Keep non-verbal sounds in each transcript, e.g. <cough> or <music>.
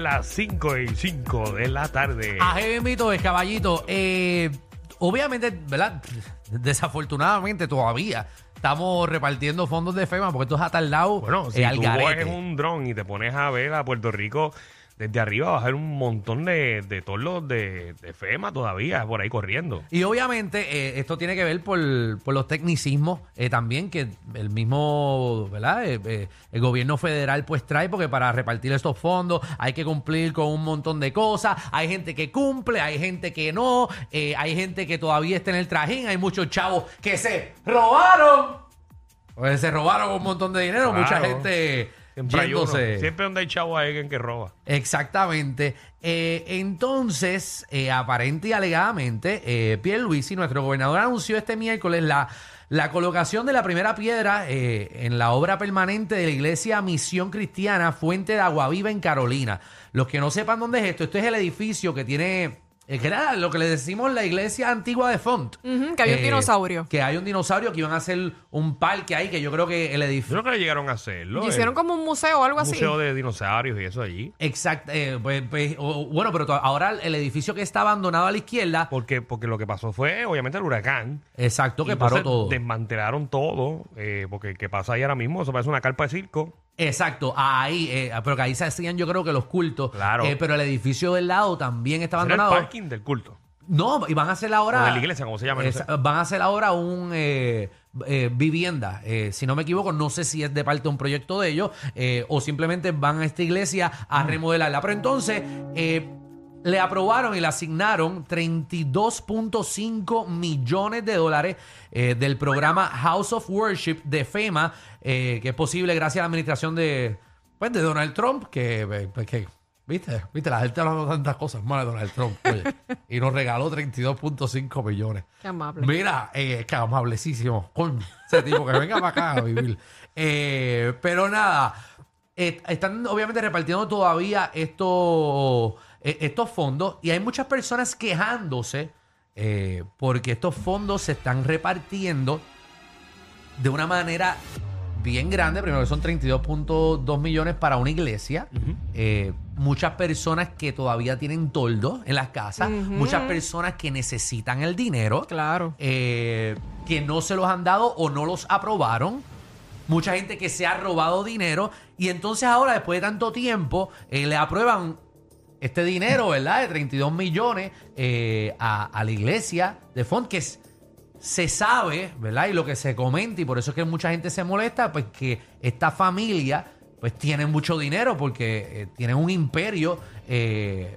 Las 5 y 5 de la tarde. A mito de caballito. Eh, obviamente, ¿verdad? <laughs> Desafortunadamente todavía estamos repartiendo fondos de FEMA porque esto es atardado Bueno, si eh, al tú garete. coges un dron y te pones a ver a Puerto Rico desde arriba, vas a ver un montón de, de todos los de, de FEMA todavía por ahí corriendo. Y obviamente eh, esto tiene que ver por, por los tecnicismos eh, también que el mismo, ¿verdad? Eh, el gobierno federal pues trae porque para repartir estos fondos hay que cumplir con un montón de cosas. Hay gente que cumple, hay gente que no, hay gente que todavía está en el trajín, hay muchos chavos que se robaron. Pues se robaron un montón de dinero, Claro. mucha gente Siempre uno. donde hay chavo hay alguien que roba. Exactamente. Eh, entonces, eh, aparente y alegadamente, eh, Pierluisi, nuestro gobernador, anunció este miércoles la, la colocación de la primera piedra eh, en la obra permanente de la iglesia Misión Cristiana Fuente de Agua Viva en Carolina. Los que no sepan dónde es esto, esto es el edificio que tiene... eh, que era lo que le decimos la iglesia antigua de Font. Ujú, que había un Eh, dinosaurio. Que hay un dinosaurio que iban a hacer un parque ahí, que yo creo que el Yo edificio... no creo que llegaron a hacerlo. Y hicieron El como un museo o algo así. museo de dinosaurios y eso allí. Exacto, eh, pues, pues, o- o- bueno, pero to- ahora el edificio que está abandonado a la izquierda, Porque, porque lo que pasó fue, obviamente, el huracán. exacto, que paró entonces todo. Desmantelaron todo. eh, porque ¿qué pasa ahí ahora mismo? Eso parece una carpa de circo. Exacto, ahí, eh, pero que ahí se hacían yo creo que los cultos. Claro. Eh, pero el edificio del lado también está Era el abandonado. parking del culto. No, y van a hacer ahora. O de la iglesia, como se llama, no. Van a hacer ahora un eh, eh, vivienda. Eh, si no me equivoco, no sé si es de parte de un proyecto de ellos eh, o simplemente van a esta iglesia a remodelarla. Pero entonces. eh, le aprobaron y le asignaron 32.5 millones de dólares eh, del programa House of Worship de FEMA, eh, que es posible gracias a la administración de, pues, de Donald Trump, que, eh, pues, que ¿Viste? ¿Viste? La gente hablando tantas cosas malas de Donald Trump. oye, y nos regaló 32.5 millones. Qué amable. Mira, eh, que amablecísimo. Ese tipo que venga para acá a vivir. Eh, pero nada, eh, están obviamente repartiendo todavía estos, eh, estos fondos y hay muchas personas quejándose eh, porque estos fondos se están repartiendo de una manera bien grande. Primero que son 32.2 millones para una iglesia. Eh, muchas personas que todavía tienen toldo en las casas. Muchas personas que necesitan el dinero. Claro. eh, que no se los han dado o no los aprobaron. Mucha gente que se ha robado dinero. Y entonces ahora, después de tanto tiempo, eh, le aprueban este dinero, ¿verdad? De 32 millones eh, a, a la iglesia de Font, que es- se sabe, ¿verdad? Y lo que se comenta, y por eso es que mucha gente se molesta, pues que esta familia, pues tiene mucho dinero porque eh, tienen un imperio eh,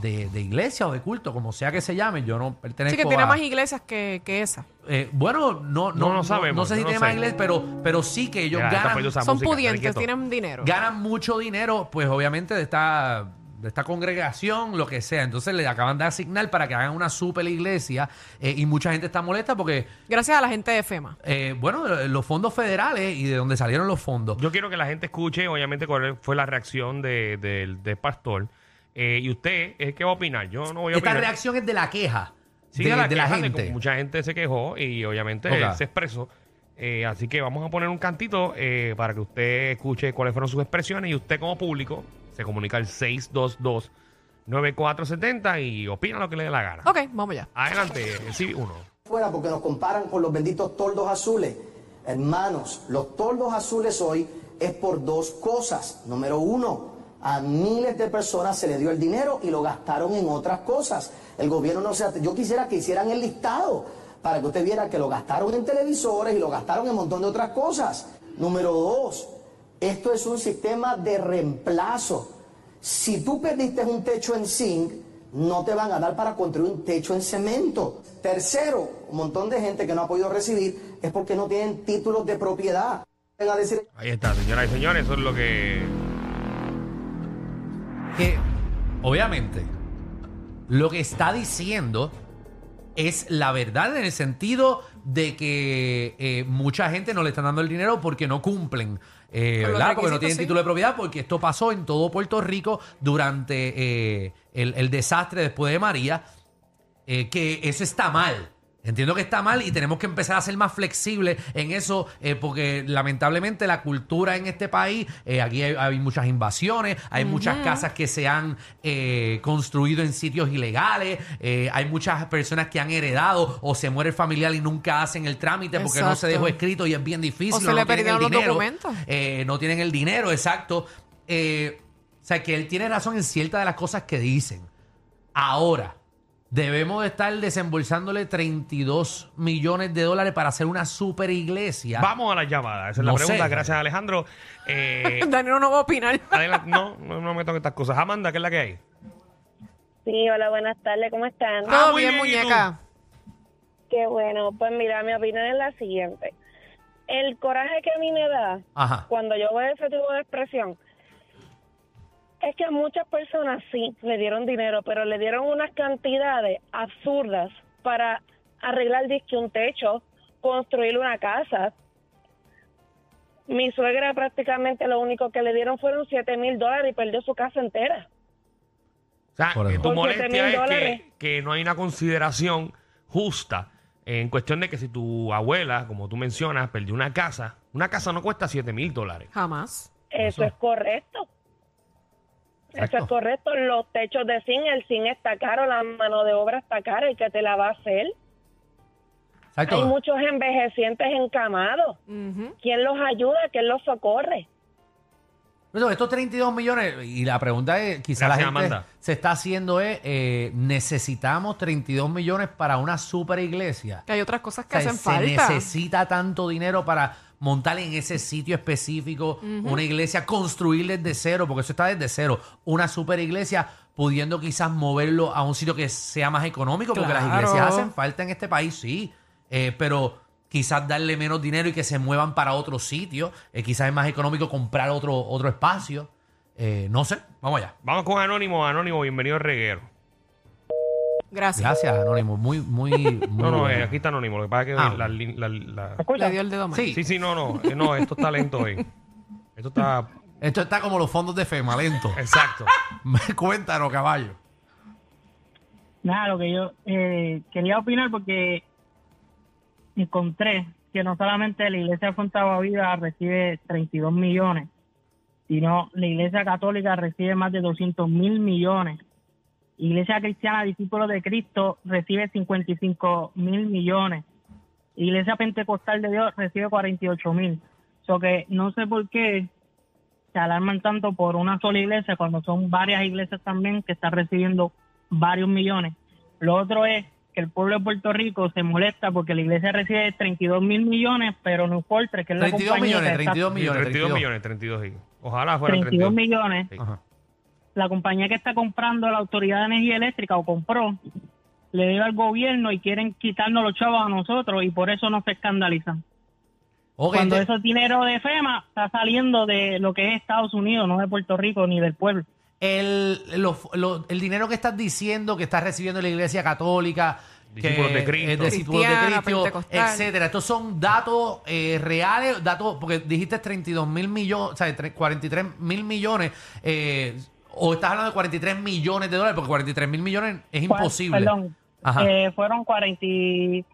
de, de iglesia o de culto, como sea que se llame. Yo no pertenezco Sí, que tiene a... más iglesias que, que esa. Eh, bueno, no, no, No, no sabemos, No sé si tiene más sé. iglesia, pero, pero sí que ellos Ya, ganan, Son música, pudientes, tienen dinero. ganan mucho dinero, pues obviamente de esta, de esta congregación, lo que sea. Entonces le acaban de asignar para que hagan una super iglesia eh, y mucha gente está molesta porque, Gracias a la gente de FEMA. eh, bueno, los fondos federales y de donde salieron los fondos. Yo quiero que la gente escuche, obviamente, cuál fue la reacción de- del del pastor. Eh, y usted es el que va a opinar. Yo no voy a Esta opinar. reacción es de la queja Sí, de, de la, de la queja de gente. mucha gente se quejó y obviamente se expresó. Eh, así que vamos a poner un cantito eh, para que usted escuche cuáles fueron sus expresiones y usted como público se comunica al 622-9470 y opina lo que le dé la gana. Ok, vamos ya. Adelante, sí, uno. fuera porque nos comparan con los benditos toldos azules. Hermanos, los toldos azules hoy es por dos cosas. Número uno, a miles de personas se les dio el dinero y lo gastaron en otras cosas. El gobierno no se... Yo quisiera que hicieran el listado para que usted viera que lo gastaron en televisores y lo gastaron en un montón de otras cosas. Número dos, esto es un sistema de reemplazo. Si tú perdiste un techo en zinc, no te van a dar para construir un techo en cemento. Tercero, un montón de gente que no ha podido recibir es porque no tienen títulos de propiedad. Ven a decir, Ahí está, señoras y señores, eso es lo que... que obviamente lo que está diciendo es la verdad en el sentido de que eh, mucha gente no le están dando el dinero porque no cumplen, eh. Porque no tienen sí. título de propiedad, porque esto pasó en todo Puerto Rico durante eh, el, el desastre después de María, eh, que eso está mal. Entiendo que está mal y tenemos que empezar a ser más flexibles en eso, eh, porque lamentablemente la cultura en este país, eh, aquí hay, hay muchas invasiones, hay muchas casas que se han eh, construido en sitios ilegales, hay muchas personas que han heredado o se muere el familiar y nunca hacen el trámite porque no se dejó escrito y es bien difícil. O se no le tienen el los dinero, documentos. no tienen el dinero, exacto. O sea, que él tiene razón en ciertas de las cosas que dicen. Ahora, debemos de estar desembolsándole 32 millones de dólares para hacer una super iglesia. Vamos a la llamada. Esa es No la pregunta. sé. Gracias, Alejandro. Eh, <laughs> Danilo no va a opinar. <laughs> adelante. No, no, no me toques estas cosas. Amanda, ¿qué es la que hay? Sí, hola, buenas tardes, ¿cómo están? Ah, Todo muy bien, bien, ¿y tú? muñeca. Qué bueno, pues mira, mi opinión es la siguiente. El coraje que a mí me da Ajá. cuando yo veo ese tipo de expresión es que muchas personas sí le dieron dinero, pero le dieron unas cantidades absurdas para arreglar disque un techo, construir una casa. Mi suegra prácticamente lo único que le dieron fueron 7 mil dólares y perdió su casa entera. O sea, Por que tu molestia es que, que no hay una consideración justa en cuestión de que si tu abuela, como tú mencionas, perdió una casa, una casa no cuesta 7 mil dólares. Jamás. Eso es correcto. Eso es correcto. Los techos de zinc, el zinc está caro, la mano de obra está cara, el que te la va a hacer. Exacto. Hay muchos envejecientes encamados. ¿Quién los ayuda? ¿Quién los socorre? Pero estos 32 millones, y la pregunta es, quizá la gente Amanda. se está haciendo es, eh, necesitamos 32 millones para una super iglesia. Que hay otras cosas O que sea, hacen se falta. necesita tanto dinero para montar en ese sitio específico una iglesia, construir desde cero, porque eso está desde cero, una super iglesia, pudiendo quizás moverlo a un sitio que sea más económico, porque las Claro. iglesias hacen falta en este país, sí, eh, pero quizás darle menos dinero y que se muevan para otro sitio, eh, quizás es más económico comprar otro, otro espacio, eh, no sé, vamos allá. Vamos con Anónimo. Anónimo, bienvenido al reguero. Gracias. Gracias, Anónimo, muy, muy, <laughs> muy No, no, eh, aquí está Anónimo. Lo que pasa es que Ah. la, la- la- Le dio el dedo mal. Sí. Sí, sí, no, no. eh, no, esto está lento hoy. Esto está... Esto está como los fondos de FEMA, lento. <laughs> Exacto. Cuéntanos, caballo. Nada, lo que yo eh, quería opinar porque encontré que no solamente la Iglesia Fontaba Vida recibe 32 millones, sino la Iglesia Católica recibe más de 200 mil millones. Iglesia Cristiana Discípulos de Cristo recibe 55 mil millones. Iglesia Pentecostal de Dios recibe 48 mil. So que no sé por qué se alarman tanto por una sola iglesia cuando son varias iglesias también que están recibiendo varios millones. Lo otro es que el pueblo de Puerto Rico se molesta porque la iglesia recibe 32 mil millones, pero no importa, que es la 32 compañía millones, que está- 32 Sí, millones. 32 millones, 32, sí. Ojalá fueran 32 32. millones. Sí. Ajá. La compañía que está comprando la Autoridad de Energía Eléctrica o compró, le dio al gobierno y quieren quitarnos los chavos a nosotros y por eso no se escandalizan. Cuando ese dinero de FEMA está saliendo de lo que es Estados Unidos, no de Puerto Rico ni del pueblo. el, lo- lo- el dinero que estás diciendo que estás recibiendo la iglesia católica, Discípulos de Cristo. es de discípulos de Cristiana, Cristo, etcétera. Estos son datos eh, reales, datos, porque dijiste 32 mil millones, o sea, tre- 43 mil millones, eh, o estás hablando de 43 millones de dólares, porque 43 mil millones es imposible. Perdón, Ajá. eh, fueron 40, y-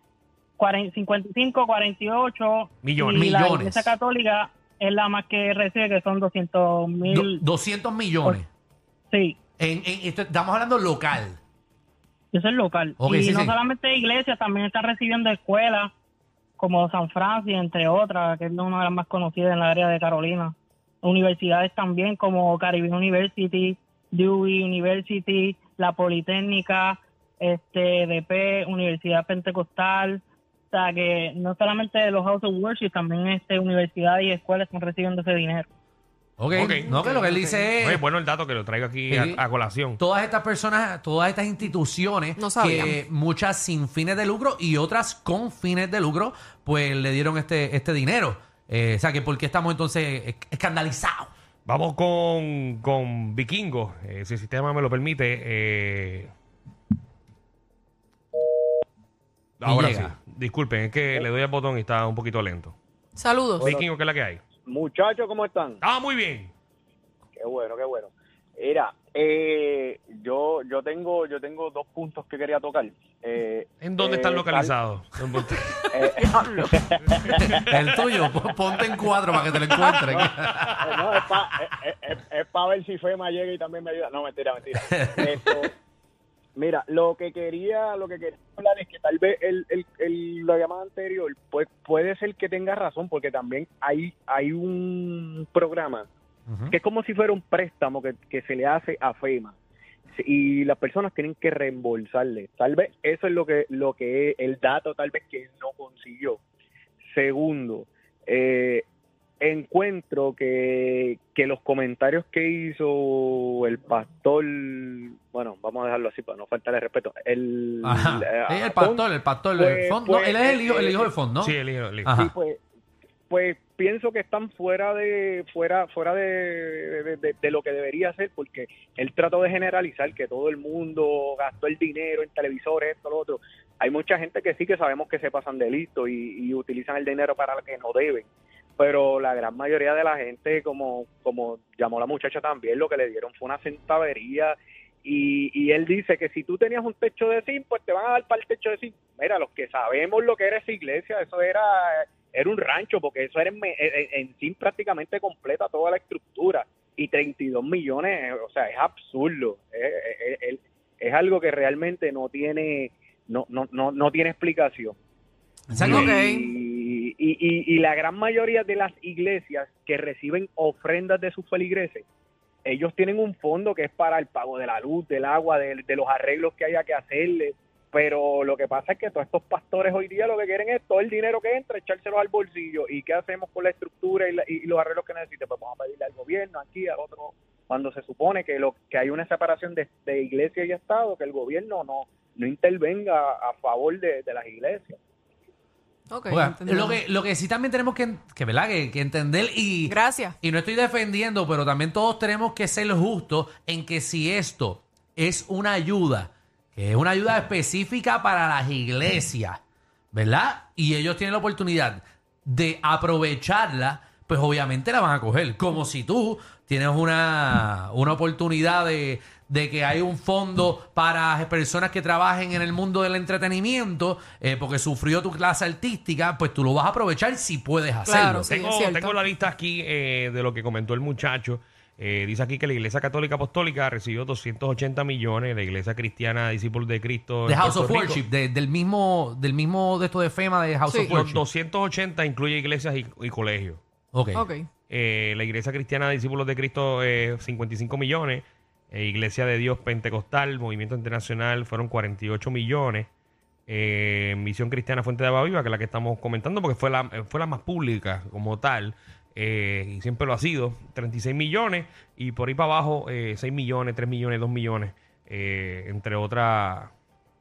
40 55, 48 Millones. Y la Millones. Iglesia Católica es la más que recibe, que son 200 Do- mil. 200 millones. Sí, En, en- esto- estamos hablando local. eso es local. Y sí, no sí. solamente iglesias, también están recibiendo escuelas como San Francis, entre otras, que es una de las más conocidas en la área de Carolina. Universidades también como Caribbean University, Dewey University, la Politécnica, este DP, Universidad Pentecostal. O sea que no solamente los House of Worship, también este universidades y escuelas están recibiendo ese dinero. Ok, Ok. no, que lo que él dice es... Oye, bueno el dato que lo traigo aquí Sí. a, a colación. todas estas personas, todas estas instituciones, No que muchas sin fines de lucro y otras con fines de lucro, pues le dieron este, este dinero. Eh, o sea, que ¿por qué estamos entonces es- escandalizados? Vamos con, con Vikingo, eh, si el sistema me lo permite. eh. Ahora sí. Disculpen, es que le doy al botón y está un poquito lento. Saludos. Vikingo, ¿qué es la que hay? Muchachos, ¿cómo están? Ah, muy bien. Qué bueno, qué bueno. Mira, eh, yo yo tengo yo tengo dos puntos que quería tocar. Eh, ¿En dónde eh, están tal- localizados? <laughs> eh, <laughs> El tuyo, po- ponte en cuadro para que te lo encuentren. Eh, no, es para ver si FEMA llega y también me ayuda. No, mentira, mentira. Esto, mira, lo que quería lo que quería hablar es que tal vez el, el, el- la llamada anterior pues, puede ser que tenga razón, porque también hay, hay un programa Que es como si fuera un préstamo que, que se le hace a FEMA y las personas tienen que reembolsarle. Tal vez eso es lo que lo que es el dato tal vez que él no consiguió. Segundo, eh, encuentro que, que los comentarios que hizo el pastor, bueno, vamos a dejarlo así para no faltarle respeto, el, eh, Sí, el pastor, el pastor. pues- el Fon- no, pues, él es el hijo, el hijo de Fon, ¿no? Sí, el hijo. el hijo. Sí, pues, pues pienso que están fuera de fuera fuera de, de- lo que debería ser porque él trató de generalizar que todo el mundo gastó el dinero en televisores esto lo otro. Hay mucha gente que sí que sabemos que se pasan de listo y, y utilizan el dinero para lo que no deben pero la gran mayoría de la gente como como llamó la muchacha también lo que le dieron fue una centavería y, y él dice que si tú tenías un techo de zinc, pues te van a dar para el techo de zinc. Mira, los que sabemos lo que era esa iglesia, eso era era un rancho, porque eso era en, me- en, en zinc prácticamente completa toda la estructura. Y 32 millones, o sea, es absurdo. Es, es- algo que realmente no tiene no, no, no, no tiene explicación. Y, y, y- y la gran mayoría de las iglesias que reciben ofrendas de sus feligreses, ellos tienen un fondo que es para el pago de la luz, del agua, de, de los arreglos que haya que hacerle. Pero lo que pasa es que todos estos pastores hoy día lo que quieren es todo el dinero que entra, echárselos al bolsillo. ¿Y qué hacemos con la estructura y, la- y los arreglos que necesite? Pues vamos a pedirle al gobierno, aquí, al otro, cuando se supone que lo que hay una separación de, iglesia y Estado, que el gobierno no, intervenga a favor de las iglesias. Lo, que, lo que sí también tenemos que, que, ¿verdad? que, que entender y, Gracias. y no estoy defendiendo, pero también todos tenemos que ser justos en que si esto es una ayuda, que es una ayuda específica para las iglesias, ¿verdad? Y ellos tienen la oportunidad de aprovecharla, pues obviamente la van a coger. Como si tú tienes una, una oportunidad de, de que hay un fondo para personas que trabajen en el mundo del entretenimiento, eh, porque sufrió tu clase artística, pues tú lo vas a aprovechar si puedes hacerlo. Claro, sí. tengo, la lista aquí eh, de lo que comentó el muchacho. Eh, dice aquí que la Iglesia Católica Apostólica recibió 280 millones, la Iglesia Cristiana Discípulos de Cristo. De House of Rico, Worship, de- del mismo, del mismo de esto de FEMA de House Sí. of Los Worship. 280 incluye iglesias y, y colegios. Ok. Eh, la Iglesia Cristiana Discípulos de Cristo, eh, 55 millones. Eh, Iglesia de Dios Pentecostal, Movimiento Internacional, fueron 48 millones. Eh, Misión Cristiana Fuente de Agua Viva, que es la que estamos comentando, porque fue la, eh, fue la más pública como tal. eh, y siempre lo ha sido, 36 millones. Y por ahí para abajo, eh, 6 millones, 3 millones, 2 millones. eh, entre otras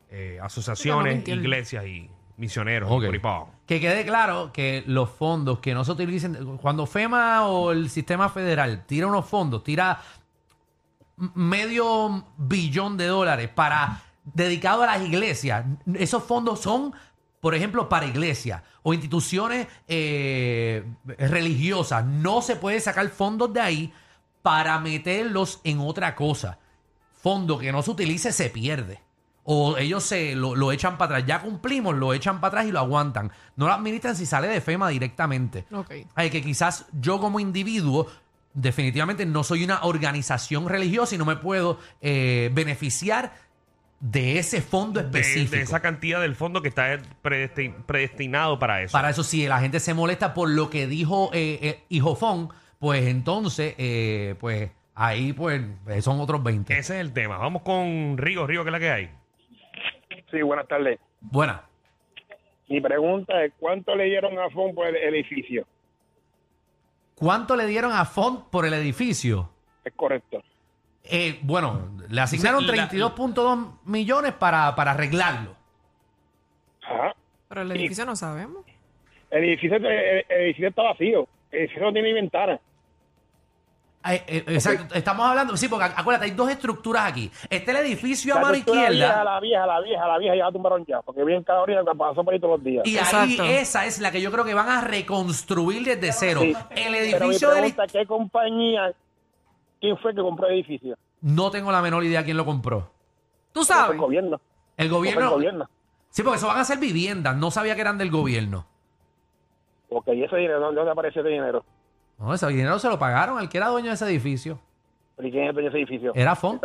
eh, asociaciones, iglesias y misioneros. por ahí para abajo. Que quede claro que los fondos que no se utilicen, cuando FEMA o el sistema federal tira unos fondos, tira medio billón de dólares para dedicado a las iglesias, esos fondos son, por ejemplo, para iglesias o instituciones eh, religiosas. No se puede sacar fondos de ahí para meterlos en otra cosa. Fondo que no se utilice se pierde. O ellos se lo, lo echan para atrás. Ya cumplimos, lo echan para atrás y lo aguantan. No lo administran si sale de FEMA directamente. Ok. Ay, que quizás yo como individuo definitivamente no soy una organización religiosa y no me puedo eh, beneficiar de ese fondo específico. de esa cantidad del fondo que está predesti- predestinado para eso. Para eso, si la gente se molesta por lo que dijo eh, eh, Hijofón, pues entonces, eh, pues ahí pues son otros 20. Ese es el tema. Vamos con Río. Río, ¿qué es la que hay? Sí, buenas tardes. Buena. Mi pregunta es, ¿cuánto le dieron a FON por el edificio? ¿Cuánto le dieron a Font por el edificio? Es correcto. Eh, bueno, le asignaron La- 32.2 millones para, para arreglarlo. Ajá. Pero el edificio no sabemos. El edificio, el, el edificio está vacío. El edificio no tiene ni ventana. Eh, eh, exacto, estamos hablando, sí, porque acuérdate, hay dos estructuras aquí. Está el edificio a La mano estructura vieja, izquierda la vieja, la vieja, la vieja ya la tumbaron ya. Porque bien cada hora que pasó por ahí todos los días. y Exacto. ahí esa es la que yo creo que van a reconstruir desde cero. Sí. El Pero mi edificio del pregunta, ¿qué compañía, quién fue que compró el edificio? No tengo la menor idea quién lo compró. ¿Tú El sabes? gobierno. El El gobierno. gobierno. Sí, porque eso van a ser viviendas. No sabía que eran del gobierno. Ok, ¿y ese dinero? ¿Dónde, dónde aparece ese dinero? No, ese dinero se lo pagaron al que era dueño de ese edificio. ¿Y quién es el dueño de ese edificio? Era Font.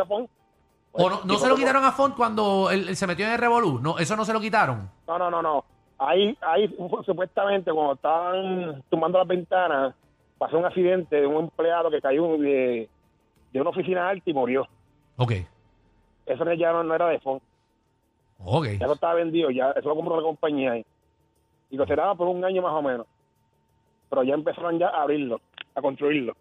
¿O no, no Sí, se lo quitaron a Font cuando él, él se metió en el Revolú? No, eso no se lo quitaron. No, no, no, no. Ahí, ahí <laughs> supuestamente cuando estaban tumbando las ventanas, pasó un accidente de un empleado que cayó de, de una oficina alta y murió. Ok. Eso ya no, no era de Font. Ok. Ya no estaba vendido, ya eso lo compró la compañía ahí. Y lo cerraba por un año más o menos. Pero ya empezaron ya a abrirlo, a construirlo.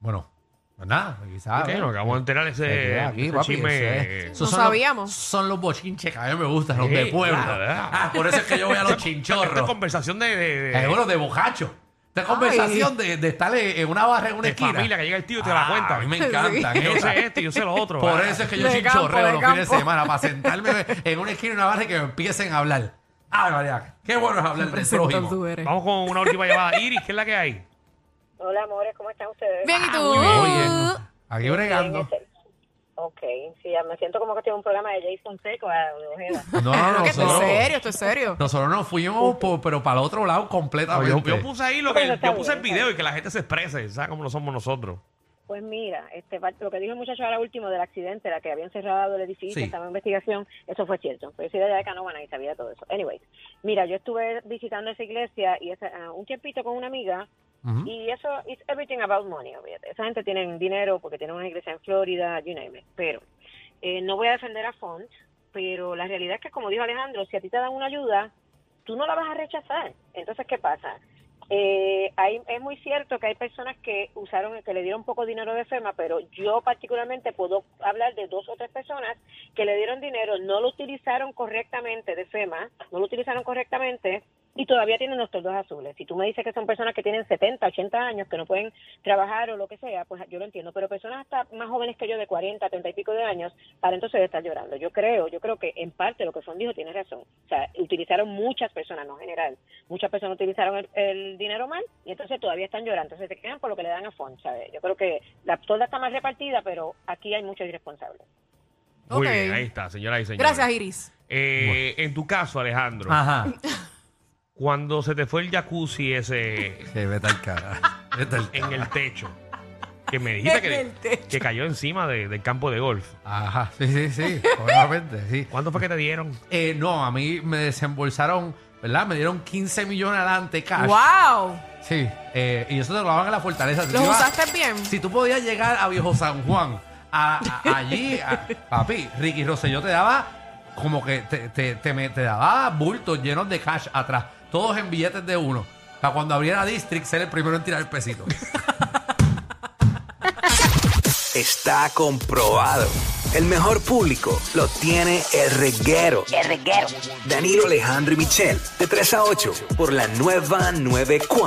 Bueno, pues nada, quizás. Ok, nos acabamos de enterar ese, aquí, ese papi, chisme. ese- eh, esos No son los- sabíamos. son los bochinches que a mí me gustan, los de pueblo. claro, ¿verdad? Ah, por eso es que yo voy a los Esta es chinchorros. conversación de, de, de- Eh, bueno, de bojacho. Esta conversación de, de estar en una barra en una de esquina. familia que llega el tío y te la Ah, cuenta. A mí me encantan. Yo esas. sé esto y yo sé lo otro. Por ah. eso es que yo De campo, chinchorreo de los fines de campo. semana, para sentarme en una esquina, en una barra y que me empiecen a hablar. Ah, María, qué bueno es hablar del prójimo. tú eres. Vamos con una última llamada. Iris, ¿qué es la que hay? Hola, amores, ¿cómo están ustedes? Bien, ¿y tú? Oye, aquí bregando. Bien, ese- Ok, sí, ya me siento como que estoy en un programa de Jason Seco Ojeda. No, no, no. esto es serio, esto es serio. nosotros nos fuimos, por- pero para el otro lado completamente. yo puse ahí lo que Bueno, está yo puse el bien, video y que la gente se exprese, ¿sabes cómo lo somos nosotros? Pues mira, este, lo que dijo el muchacho ahora último del accidente, la que habían cerrado el edificio, Sí. estaba en investigación, eso fue cierto. Pero yo soy de allá de Canóvana y sabía todo eso. Anyways, mira, yo estuve visitando esa iglesia y esa, ah, un tiempito con una amiga Y eso, it's everything about money, olvídate. Esa gente tiene dinero porque tiene una iglesia en Florida, you name it. Pero eh, no voy a defender a Font, pero la realidad es que, como dijo Alejandro, si a ti te dan una ayuda, tú no la vas a rechazar. Entonces, ¿qué pasa? Eh, hay, es muy cierto que hay personas que usaron, que le dieron poco dinero de FEMA, pero yo particularmente puedo hablar de dos o tres personas que le dieron dinero, no lo utilizaron correctamente de FEMA, no lo utilizaron correctamente y todavía tienen los toldos azules. Si tú me dices que son personas que tienen 70, 80 años, que no pueden trabajar o lo que sea, pues yo lo entiendo. Pero personas hasta más jóvenes que yo, de 40, 30 y pico de años, para entonces estar llorando. Yo creo, yo creo que en parte lo que Fon dijo tiene razón. O sea, utilizaron muchas personas, no general. Muchas personas utilizaron el, el dinero mal y entonces todavía están llorando. Entonces se quedan por lo que le dan a Fon, ¿sabes? Yo creo que la tolda está más repartida, pero aquí hay muchos irresponsables. Muy Ok. bien, ahí está, señora y señores. Gracias, Iris. Eh, En tu caso, Alejandro, Ajá. <laughs> cuando se te fue el jacuzzi ese Sí, vete al cara. Vete al en el techo, que me dijiste <laughs> En el que, techo. que cayó encima de- del campo de golf. Ajá, sí, sí, sí, obviamente, sí. ¿Cuánto fue que te dieron? Eh, no, a mí me desembolsaron, ¿verdad? Me dieron 15 millones adelante cash. ¡Wow! Sí, eh, y eso te lo daban en la fortaleza. Si ¿Los ibas- usaste bien? Si tú podías llegar a Viejo San Juan, a, a- allí, a- papi, Ricky Rosselló te daba como que te, te, te, me- te daba bultos llenos de cash atrás, todos en billetes de uno. Para cuando abriera District ser el primero en tirar el pesito. <laughs> Está comprobado. El mejor público lo tiene el reguero. El reguero. Danilo Alejandro y Michel, de 3 a 8, por la nueva 94.